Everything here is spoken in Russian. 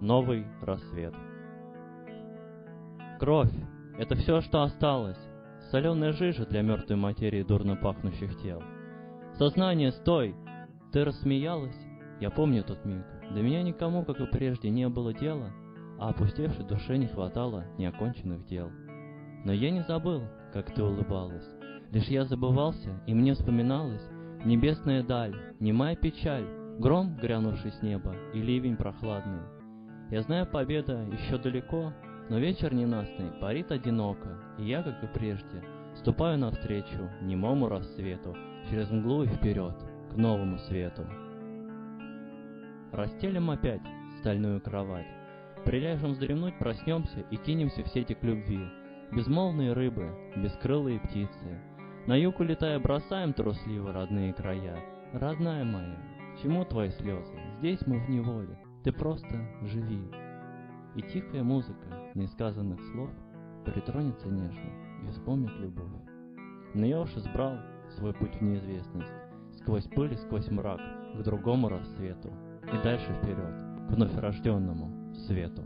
Новый рассвет. Кровь — это все, что осталось. Соленая жижа для мертвой материи дурно пахнущих тел. Сознание, стой! Ты рассмеялась? Я помню тот миг. До меня никому, как и прежде, не было дела, а опустевшей душе не хватало неоконченных дел. Но я не забыл, как ты улыбалась. Лишь я забывался, и мне вспоминалась небесная даль, немая печаль, гром, грянувший с неба, и ливень прохладный. Я знаю, победа еще далеко, но вечер ненастный парит одиноко, и я, как и прежде, ступаю навстречу немому рассвету, через мглу и вперед, к новому свету. Расстелим опять стальную кровать, приляжем вздремнуть, проснемся и кинемся в сети к любви. Безмолвные рыбы, бескрылые птицы, на юг улетая бросаем трусливо родные края. Родная моя, чему твои слезы? Здесь мы в неволе, ты просто живи. И тихая музыка несказанных слов притронется нежно и вспомнит любовь. Но я уж избрал свой путь в неизвестность, сквозь пыль и сквозь мрак, к другому рассвету, и дальше вперед, к вновь рожденному свету.